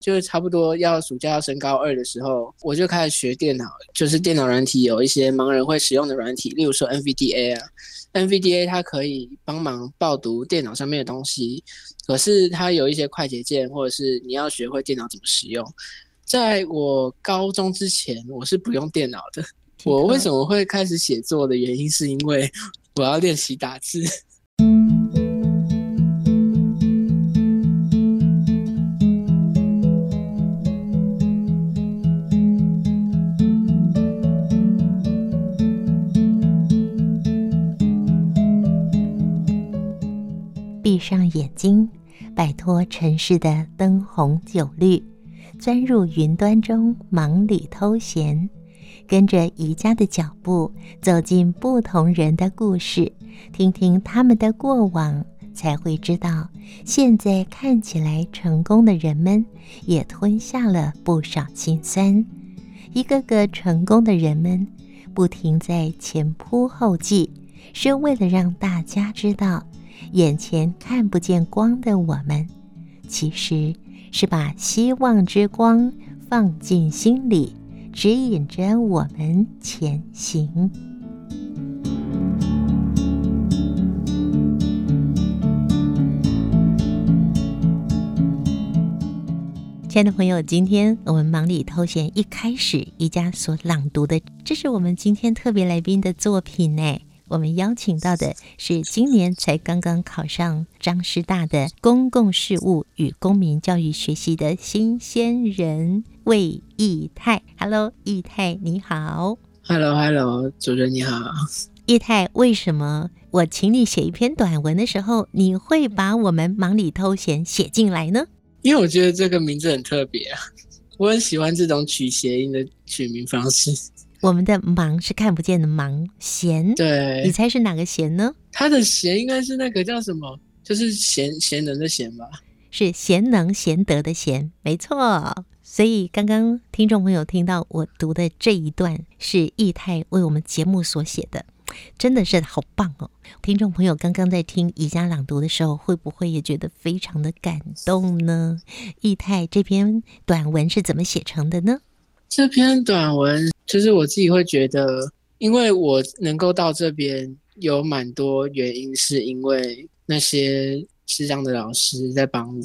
就是差不多要暑假要升高二的时候，我就开始学电脑，就是电脑软体有一些盲人会使用的软体，例如说 NVDA 啊，NVDA 它可以帮忙报读电脑上面的东西，可是它有一些快捷键，或者是你要学会电脑怎么使用。在我高中之前，我是不用电脑的。我为什么会开始写作的原因，是因为我要练习打字。上眼睛，摆脱尘世的灯红酒绿。钻入云端中，忙里偷闲，跟着宜家的脚步，走进不同人的故事，听听他们的过往，才会知道，现在看起来成功的人们，也吞下了不少心酸。一个个成功的人们，不停在前仆后继，是为了让大家知道，眼前看不见光的我们，其实。是把希望之光放进心里，指引着我们前行。亲爱的朋友，今天我们忙里偷闲一开始，宜家所朗读的，这是我们今天特别来宾的作品呢。我们邀请到的是今年才刚刚考上彰师大的公共事务与公民教育学系的新鲜人魏义泰。Hello，义泰你好。Hello，Hello，主任你好。义泰，为什么我请你写一篇短文的时候，你会把我们忙里偷闲写进来呢？因为我觉得这个名字很特别啊，我很喜欢这种取谐音的取名方式。我们的忙是看不见的忙，闲，对，你猜是哪个闲呢？他的闲应该是那个叫什么？就是贤贤能的贤吧？是贤能贤德的贤，没错。所以刚刚听众朋友听到我读的这一段是易泰为我们节目所写的，真的是好棒哦！听众朋友刚刚在听宜家朗读的时候，会不会也觉得非常的感动呢？易泰这篇短文是怎么写成的呢？这篇短文就是我自己会觉得，因为我能够到这边有蛮多原因，是因为那些师长的老师在帮我，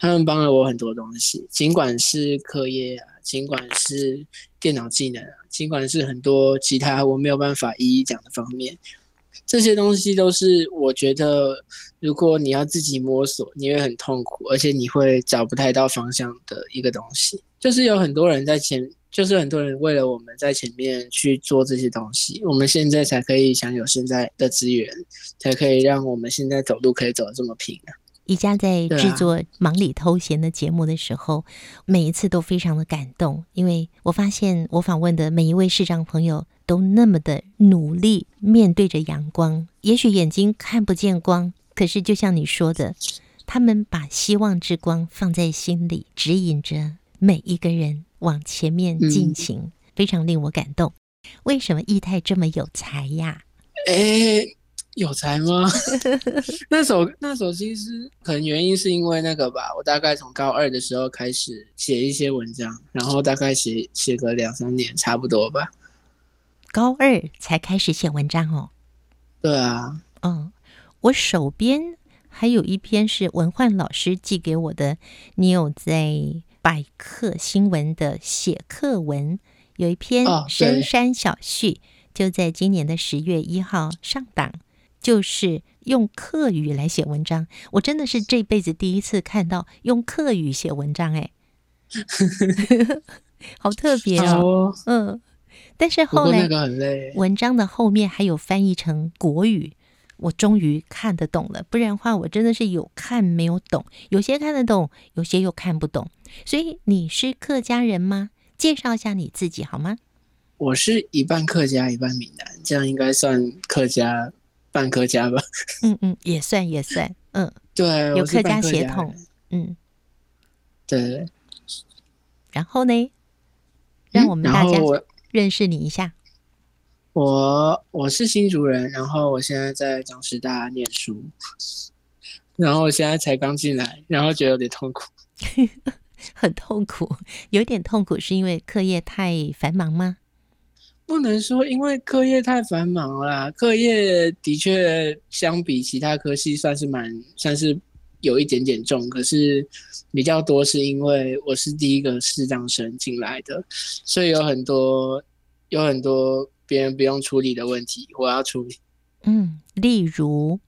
他们帮了我很多东西，尽管是课业啊，尽管是电脑技能啊，尽管是很多其他我没有办法一一讲的方面，这些东西都是我觉得，如果你要自己摸索，你会很痛苦，而且你会找不太到方向的一个东西。就是有很多人在前，就是很多人为了我们在前面去做这些东西，我们现在才可以享有现在的资源，才可以让我们现在走路可以走得这么平啊。宜家在制作《忙里偷闲》的节目的时候，啊，每一次都非常的感动，因为我发现我访问的每一位市长朋友都那么的努力，面对着阳光，也许眼睛看不见光，可是就像你说的，他们把希望之光放在心里，指引着。每一个人往前面进行，嗯，非常令我感动。为什么义泰这么有才呀？哎，有才吗？那首那首其实可能原因是因为那个吧。我大概从高二的时候开始写一些文章，然后大概写写个两三年，差不多吧。高二才开始写文章哦。对啊。嗯，我手边还有一篇是文焕老师寄给我的，你有在？百科新闻的写课文有一篇《深山小序》，就在今年的十月一号上档，就是用客语来写文章。我真的是这辈子第一次看到用客语写文章，哎，好特别哦。嗯，但是后来文章的后面还有翻译成国语。我终于看得懂了，不然的话，我真的是有看没有懂，有些看得懂，有些又看不懂。所以你是客家人吗？介绍一下你自己好吗？我是一半客家，一半闽南，这样应该算客家半客家吧？嗯嗯，也算也算，嗯，对，有客家血统，嗯，对。然后呢，让我们大家认识你一下。我我是新竹人，然后我现在在彰师大念书，然后我现在才刚进来，然后觉得有点痛苦。很痛苦，有点痛苦，是因为课业太繁忙吗？不能说因为课业太繁忙啦，课业的确相比其他科系算是蛮算是有一点点重，可是比较多是因为我是第一个视障生进来的，所以有很多有很多别人不用处理的问题，我要处理。嗯，例如。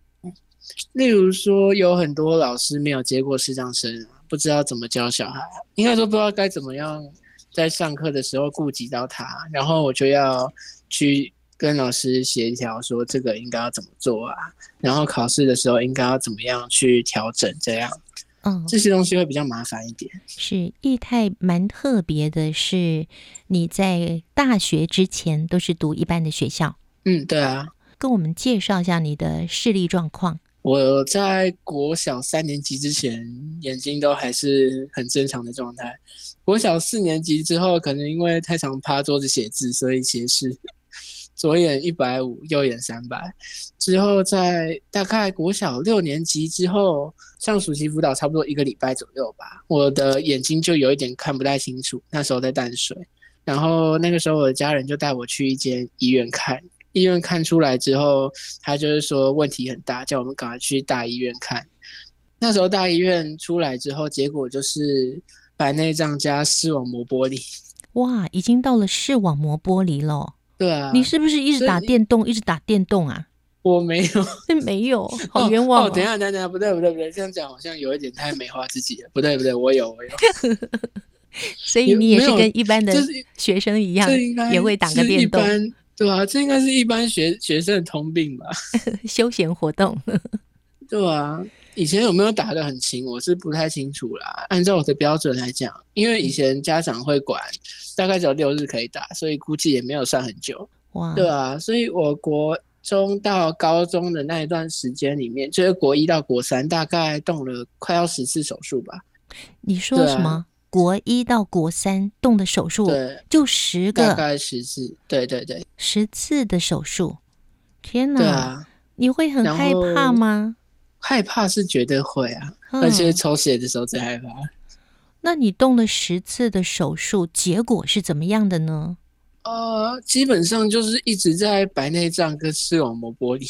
例如说，有很多老师没有接过视障生，不知道怎么教小孩，应该说不知道该怎么样在上课的时候顾及到他，然后我就要去跟老师协调，说这个应该要怎么做啊，然后考试的时候应该要怎么样去调整，这样，嗯，这些东西会比较麻烦一点。是易泰蛮特别的，是你在大学之前都是读一般的学校，嗯，对啊，跟我们介绍一下你的视力状况。我在国小三年级之前，眼睛都还是很正常的状态。国小四年级之后，可能因为太常趴桌子写字，所以斜视，左眼一百五，右眼三百。之后在大概国小六年级之后，上暑期辅导差不多一个礼拜左右吧，我的眼睛就有一点看不太清楚。那时候在淡水，然后那个时候我的家人就带我去一间医院看。医院看出来之后，他就是说问题很大，叫我们赶快去大医院看。那时候大医院出来之后，结果就是白内障加视网膜剥离。哇，已经到了视网膜剥离了。对啊，你是不是一直打电动，一直打电动啊？我没有，没有，好冤枉哦。哦，等一下，等一下，不对，不对，不对，这样讲好像有一点太美化自己了。不对，不对，我有，我有。所以你也是跟一般的学生一样，也会打个电动。对啊，这应该是一般学学生的通病吧？休闲活动。对啊，以前有没有打得很勤，我是不太清楚啦。按照我的标准来讲，因为以前家长会管，大概只有六日可以打，所以估计也没有算很久。哇，对啊，所以我国中到高中的那一段时间里面，就是国一到国三，大概动了快要十次手术吧。你说什么？国一到国三动的手术，对，就十个，大概十次，对对对，十次的手术，天哪！对啊，你会很害怕吗？害怕是绝对会啊，嗯、而且抽血的时候最害怕。那你动了十次的手术，结果是怎么样的呢？呃，基本上就是一直在白内障跟视网膜剥离。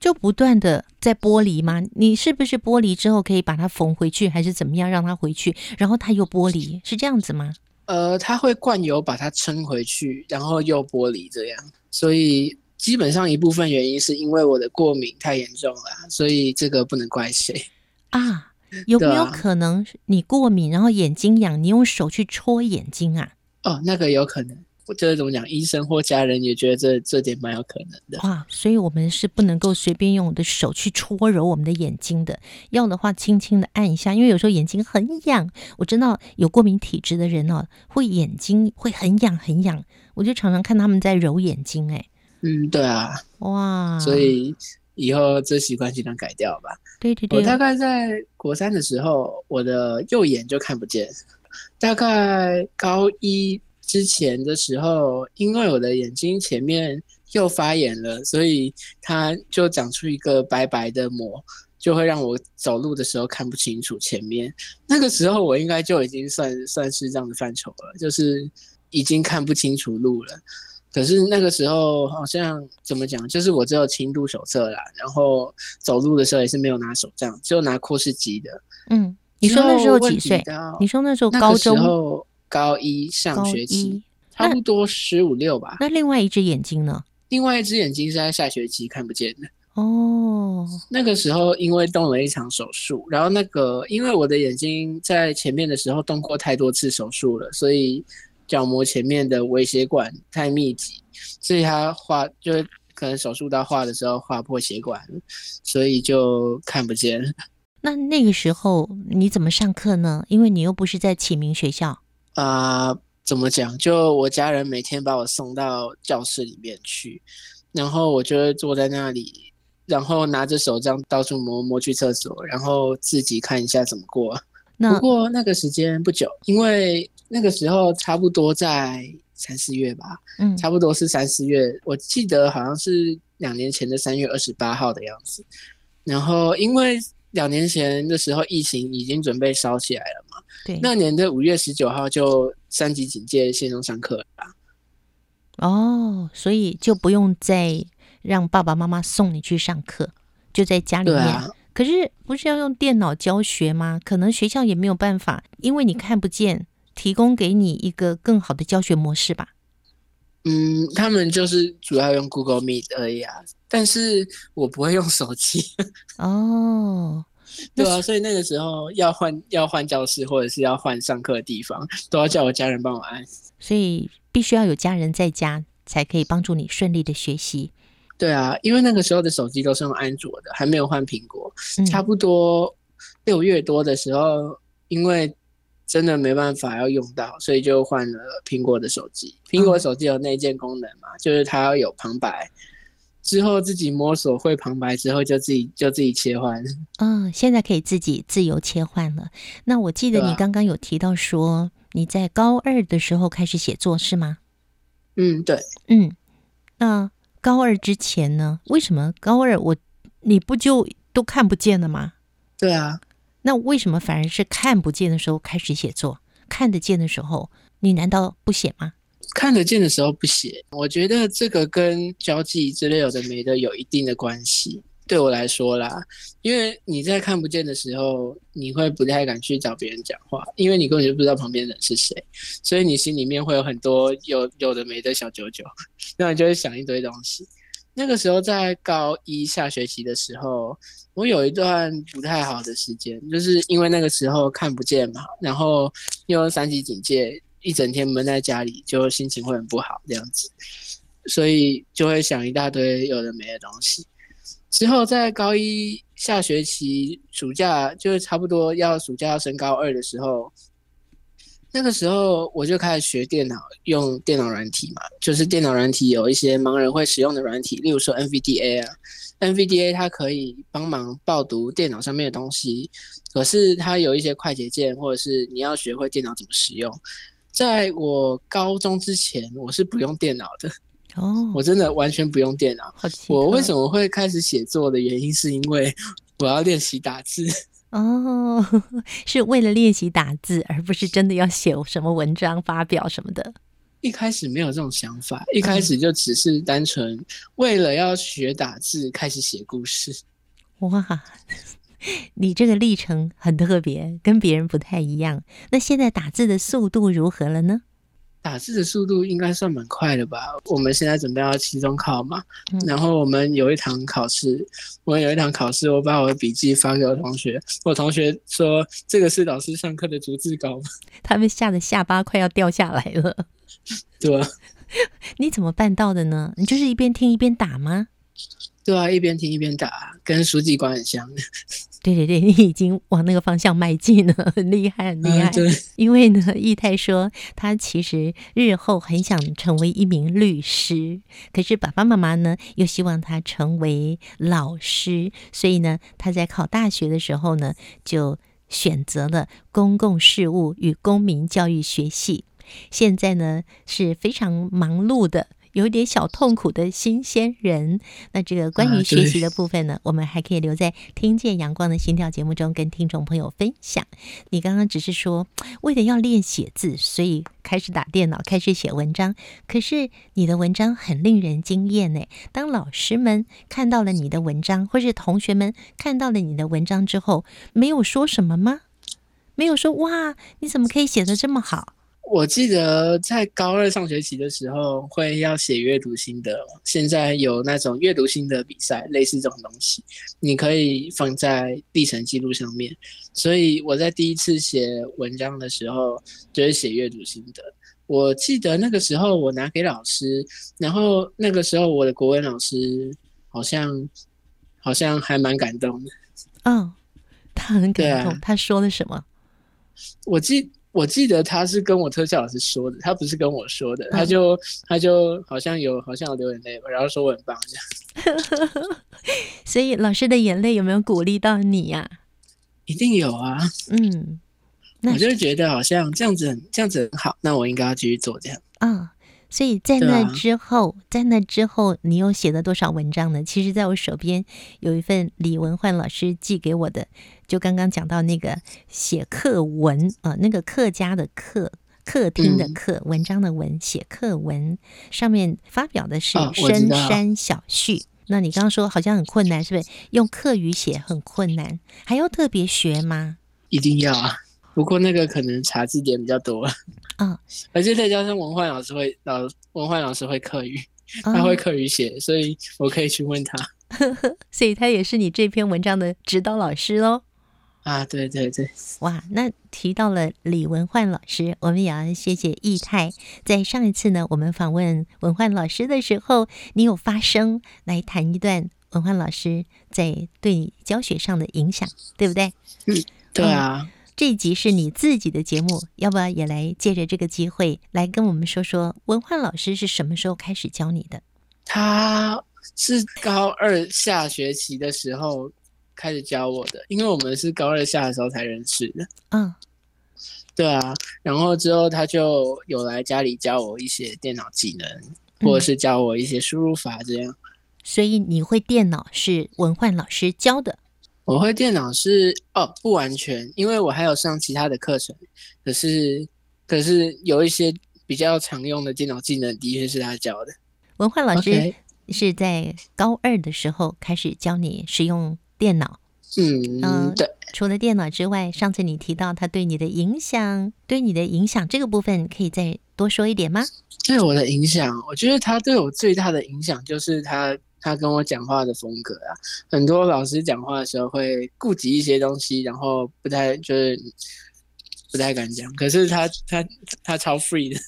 就不断的在剥离吗？你是不是剥离之后可以把它缝回去，还是怎么样让它回去？然后它又剥离，是这样子吗？呃，它会灌油把它撑回去，然后又剥离这样。所以基本上一部分原因是因为我的过敏太严重了，所以这个不能怪谁啊。有没有可能你过敏，然后眼睛痒，你用手去戳眼睛啊？哦，那个有可能。我觉得怎么讲，医生或家人也觉得这这点蛮有可能的。哇，所以我们是不能够随便用我的手去搓揉我们的眼睛的，要的话轻轻的按一下，因为有时候眼睛很痒。我知道有过敏体质的人哦，会眼睛会很痒很痒，我就常常看他们在揉眼睛。哎，嗯，对啊，哇，所以以后这习惯尽量改掉吧。对对对，我大概在国三的时候，我的右眼就看不见，大概高一。之前的时候，因为我的眼睛前面又发炎了，所以它就长出一个白白的膜，就会让我走路的时候看不清楚前面。那个时候我应该就已经算算是这样的范畴了，就是已经看不清楚路了。可是那个时候好像怎么讲，就是我只有轻度手册啦，然后走路的时候也是没有拿手杖，只有拿扩视机的。嗯，你说那时候几岁？你说那时候高中？高一上学期，差不多十五六吧。那另外一只眼睛呢？另外一只眼睛是在下学期看不见的。哦，那个时候因为动了一场手术，然后那个因为我的眼睛在前面的时候动过太多次手术了，所以角膜前面的微血管太密集，所以他划就是可能手术刀划的时候划破血管，所以就看不见。那那个时候你怎么上课呢？因为你又不是在启明学校。啊、呃，怎么讲？就我家人每天把我送到教室里面去，然后我就会坐在那里，然后拿着手杖到处摸摸去厕所，然后自己看一下怎么过。不过那个时间不久，因为那个时候差不多在三四月吧，嗯，差不多是三四月，我记得好像是两年前的三月二十八号的样子。然后因为两年前的时候，疫情已经准备烧起来了嘛。对，那年的五月十九号就三级警戒，线上上课了。哦，所以就不用再让爸爸妈妈送你去上课，就在家里面。啊、可是不是要用电脑教学吗？可能学校也没有办法，因为你看不见，提供给你一个更好的教学模式吧。嗯，他们就是主要用 Google Meet 而已啊。但是我不会用手机。哦，对啊，所以那个时候要换要换教室，或者是要换上课的地方，都要叫我家人帮我按。所以必须要有家人在家，才可以帮助你顺利的学习。对啊，因为那个时候的手机都是用安卓的，还没有换苹果。嗯、差不多六月多的时候，因为真的没办法要用到，所以就换了苹果的手机。苹果手机有内建功能嘛，嗯、就是它要有旁白。之后自己摸索会旁白之后，就自己就自己切换。嗯，现在可以自己自由切换了。那我记得你刚刚有提到说你在高二的时候开始写作是吗？嗯，对，嗯。那高二之前呢？为什么高二我你不就都看不见了吗？对啊。那为什么反而是看不见的时候开始写作？看得见的时候，你难道不写吗？看得见的时候不写，我觉得这个跟交际之类有的没的有一定的关系。对我来说啦，因为你在看不见的时候，你会不太敢去找别人讲话，因为你根本就不知道旁边人是谁，所以你心里面会有很多有有的没的小九九，那你就会想一堆东西。那个时候在高一下学期的时候，我有一段不太好的时间，就是因为那个时候看不见嘛，然后又三级警戒。一整天闷在家里，就心情会很不好这样子，所以就会想一大堆有的没的东西。之后在高一下学期暑假，就是差不多要暑假要升高二的时候，那个时候我就开始学电脑，用电脑软体嘛，就是电脑软体有一些盲人会使用的软体，例如说 NVDA 啊，NVDA 它可以帮忙报读电脑上面的东西，可是它有一些快捷键，或者是你要学会电脑怎么使用。在我高中之前，我是不用电脑的哦，我真的完全不用电脑。我为什么会开始写作的原因，是因为我要练习打字哦，是为了练习打字，而不是真的要写什么文章发表什么的。一开始没有这种想法，一开始就只是单纯为了要学打字开始写故事。哇！你这个历程很特别，跟别人不太一样。那现在打字的速度如何了呢？打字的速度应该算蛮快的吧。我们现在准备要期中考嘛，嗯、然后我们有一堂考试，我们有一堂考试，我把我的笔记发给我同学，我同学说这个是老师上课的逐字稿，他们吓得下巴快要掉下来了。对啊，你怎么办到的呢？你就是一边听一边打吗？对啊，一边听一边打，跟书记官很像。对对对，你已经往那个方向迈进了，很厉害，很厉害。啊、因为呢，义泰说他其实日后很想成为一名律师，可是爸爸妈妈呢又希望他成为老师，所以呢，他在考大学的时候呢，就选择了公共事务与公民教育学系。现在呢是非常忙碌的。有点小痛苦的新鲜人，那这个关于学习的部分呢，啊、我们还可以留在《听见阳光的心跳》节目中跟听众朋友分享。你刚刚只是说为了要练写字，所以开始打电脑，开始写文章。可是你的文章很令人惊艳呢。当老师们看到了你的文章，或是同学们看到了你的文章之后，没有说什么吗？没有说哇，你怎么可以写的这么好？我记得在高二上学期的时候会要写阅读心得，现在有那种阅读心得比赛，类似这种东西，你可以放在历程记录上面。所以我在第一次写文章的时候就是写阅读心得。我记得那个时候我拿给老师，然后那个时候我的国文老师好像好像还蛮感动的。嗯，他很感动。啊，他说了什么？我记。我记得他是跟我特效老师说的，他不是跟我说的，他就他就好像有好像有流眼泪，然后说我很棒这样。所以老师的眼泪有没有鼓励到你呀？一定有啊，嗯，我就觉得好像这样子这样子很好，那我应该要继续做这样。啊，所以在那之后，啊、在那之后，你又写了多少文章呢？其实，在我手边有一份李文焕老师寄给我的，就刚刚讲到那个写课文啊、呃，那个客家的客，客厅的客，文章的文，写课文上面发表的是深山小序。哦、那你刚刚说好像很困难，是不是？用客语写很困难，还要特别学吗？一定要啊！不过那个可能查字典比较多啊，哦、而且再加上文焕老师会老文焕老师会课语，他会课语写，哦、所以我可以去问他，所以他也是你这篇文章的指导老师喽。啊，对对对，哇，那提到了李文焕老师，我们也要谢谢易泰。在上一次呢，我们访问文焕老师的时候，你有发声来谈一段文焕老师在对你教学上的影响，对不对？嗯，对啊。嗯这一集是你自己的节目，要不要也来借着这个机会来跟我们说说文焕老师是什么时候开始教你的？他是高二下学期的时候开始教我的，因为我们是高二下的时候才认识的。嗯，对啊，然后之后他就有来家里教我一些电脑技能，或者是教我一些输入法这样。所以你会电脑是文焕老师教的？我会电脑是哦，不完全，因为我还有上其他的课程，可是可是有一些比较常用的电脑技能，的确是他教的。文焕老师是在高二的时候开始教你使用电脑。嗯，嗯，对。除了电脑之外，上次你提到他对你的影响，对你的影响这个部分，可以再多说一点吗？对我的影响，我觉得他对我最大的影响就是他。他跟我讲话的风格啊，很多老师讲话的时候会顾及一些东西，然后不太就是不太敢讲。可是他他他超 free 的，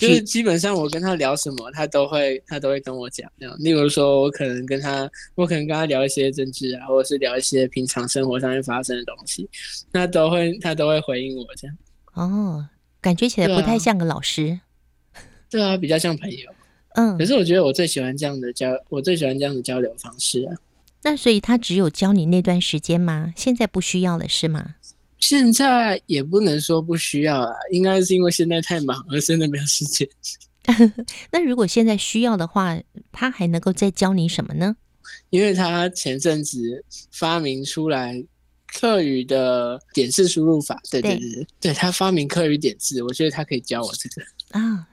就是基本上我跟他聊什么，他都会他都会跟我讲。这样，例如说我可能跟他，我可能跟他聊一些政治啊，或者是聊一些平常生活上面发生的东西，那都会他都会回应我这样。哦，感觉起来不太像个老师。对啊，比较像朋友。嗯，可是我觉得我最喜欢这样的交，我最喜欢这样的交流方式啊。那所以他只有教你那段时间吗？现在不需要了是吗？现在也不能说不需要啊，应该是因为现在太忙了，真的没有时间。那如果现在需要的话，他还能够再教你什么呢？因为他前阵子发明出来客语的点字输入法，对对对，对，对他发明客语点字，我觉得他可以教我这个啊。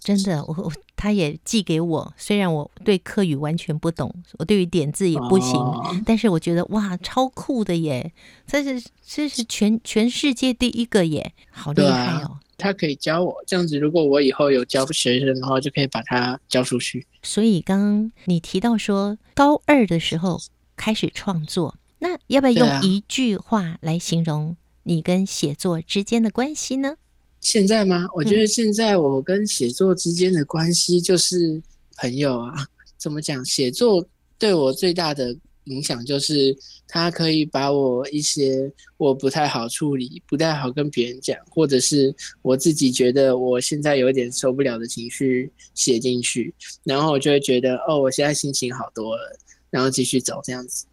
真的，我我他也寄给我，虽然我对客语完全不懂，我对于点字也不行，哦、但是我觉得哇，超酷的耶！这是这是全全世界第一个耶，好厉害哦！他可以教我这样子，如果我以后有教学生的话，就可以把他教出去。所以刚刚你提到说高二的时候开始创作，那要不要用一句话来形容你跟写作之间的关系呢？现在吗？我觉得现在我跟写作之间的关系就是朋友啊。怎么讲？写作对我最大的影响就是，它可以把我一些我不太好处理、不太好跟别人讲，或者是我自己觉得我现在有点受不了的情绪写进去，然后我就会觉得，哦，我现在心情好多了，然后继续走这样子。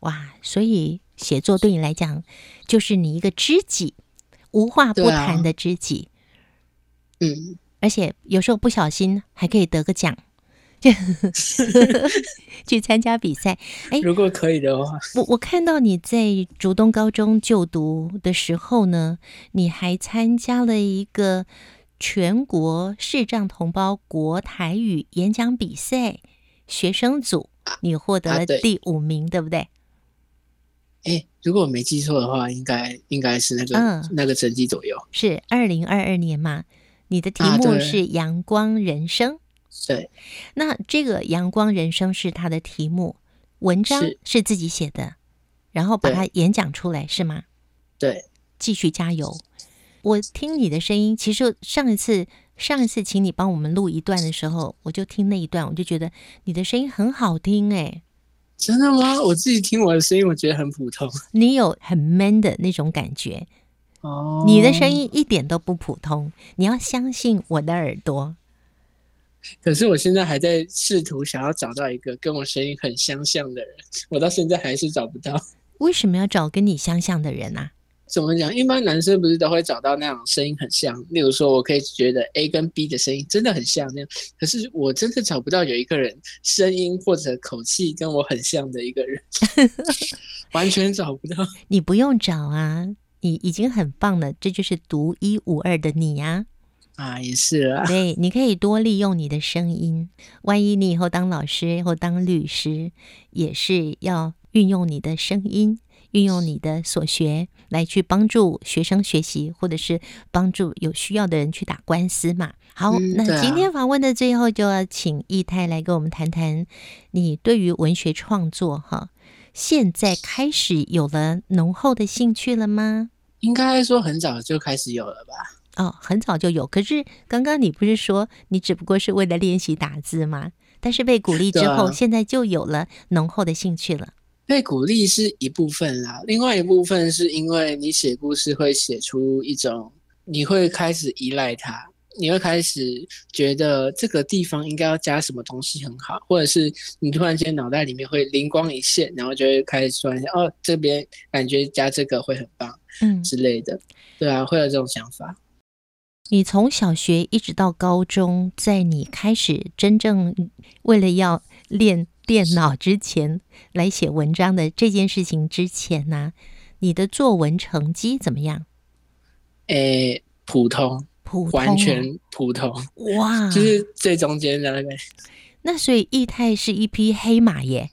哇，所以写作对你来讲，就是你一个知己。无话不谈的知己，啊、嗯，而且有时候不小心还可以得个奖，去参加比赛。哎，如果可以的话，我我看到你在竹东高中就读的时候呢，你还参加了一个全国视障同胞国台语演讲比赛学生组，你获得了第五名，啊、对，对不对？哎，如果我没记错的话，应该应该是那个、嗯、那个成绩左右。是二零二二年嘛？你的题目是《阳光人生》。对，对，那这个《阳光人生》是他的题目，文章是自己写的，然后把它演讲出来，是吗？对，继续加油。我听你的声音，其实上一次上一次请你帮我们录一段的时候，我就听那一段，我就觉得你的声音很好听，哎。真的吗？我自己听我的声音，我觉得很普通。你有很 man 的那种感觉哦。你的声音一点都不普通，你要相信我的耳朵。可是我现在还在试图想要找到一个跟我声音很相像的人，我到现在还是找不到。为什么要找跟你相像的人啊？怎么讲？一般男生不是都会找到那种声音很像，例如说，我可以觉得 A 跟 B 的声音真的很像那样，可是我真的找不到有一个人声音或者口气跟我很像的一个人，完全找不到。你不用找啊，你已经很棒了，这就是独一无二的你呀！啊，也是啊。对，你可以多利用你的声音，万一你以后当老师或当律师，也是要运用你的声音。运用你的所学来去帮助学生学习，或者是帮助有需要的人去打官司嘛。好，那今天访问的最后就要请易泰来跟我们谈谈你对于文学创作哈，现在开始有了浓厚的兴趣了吗？应该说很早就开始有了吧？哦，很早就有。可是刚刚你不是说你只不过是为了练习打字吗？但是被鼓励之后，啊、现在就有了浓厚的兴趣了。被鼓励是一部分啦，另外一部分是因为你写故事会写出一种，你会开始依赖它，你会开始觉得这个地方应该要加什么东西很好，或者是你突然间脑袋里面会灵光一现，然后就会开始说哦，这边感觉加这个会很棒，嗯之类的，对啊，会有这种想法。你从小学一直到高中，在你开始真正为了要练。电脑之前来写文章的这件事情之前呢、啊，你的作文成绩怎么样？诶，普通，普通，完全普通。哇，就是最中间的那个。那所以义泰是一匹黑马耶，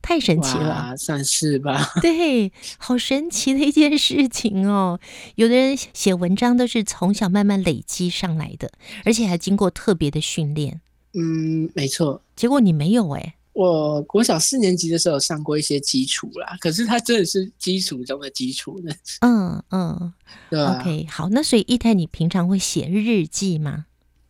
太神奇了，算是吧？对，好神奇的一件事情哦。有的人写文章都是从小慢慢累积上来的，而且还经过特别的训练。嗯，没错。结果你没有哎。我国小四年级的时候上过一些基础啦，可是它真的是基础中的基础呢。嗯 嗯，对啊。OK，好，那所以一泰，你平常会写日记吗？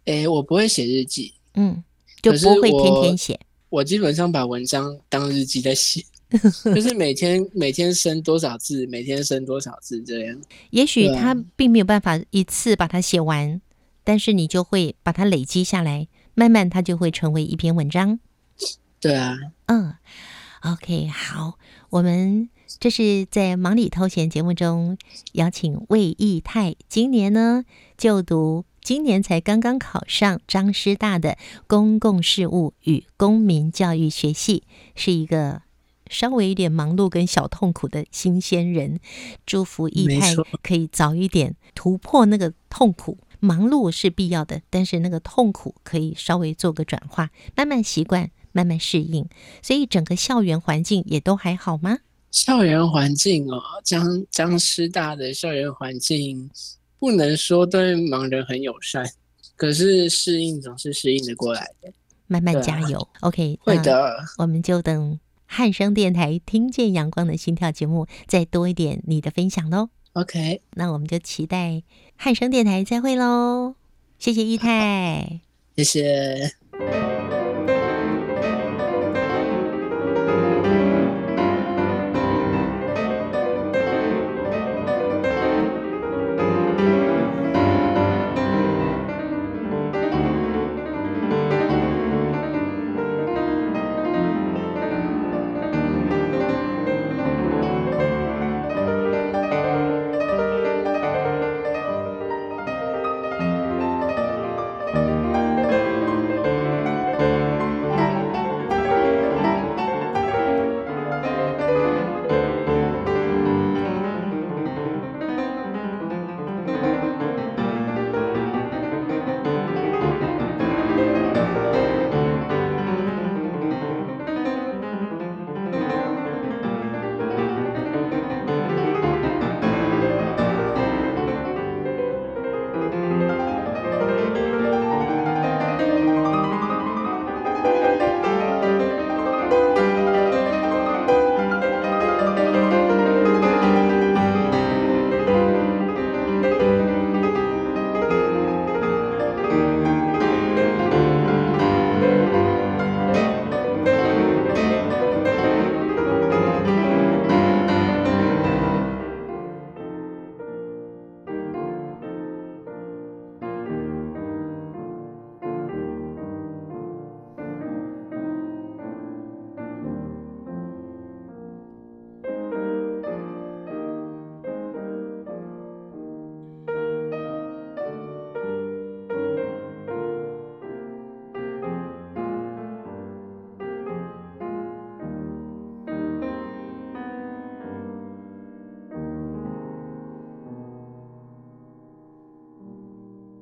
诶、欸，我不会写日记，嗯，就不会天天写。我基本上把文章当日记在写，就是每天每天生多少字，每天生多少字这样。也许他并没有办法一次把它写完，但是你就会把它累积下来，慢慢它就会成为一篇文章。对啊，嗯，OK，好，我们这是在忙里偷闲节目中邀请魏义泰，今年呢就读，今年才刚刚考上张师大的公共事务与公民教育学系，是一个稍微有点忙碌跟小痛苦的新鲜人。祝福义泰可以早一点突破那个痛苦，忙碌是必要的，但是那个痛苦可以稍微做个转化，慢慢习惯。慢慢适应，所以整个校园环境也都还好吗？校园环境哦，江江师大的校园环境不能说对盲人很友善，可是适应总是适应的过来的。慢慢加油，啊，OK，会的。我们就等汉声电台听见阳光的心跳节目再多一点你的分享喽。OK，那我们就期待汉声电台再会喽。谢谢义泰，谢谢。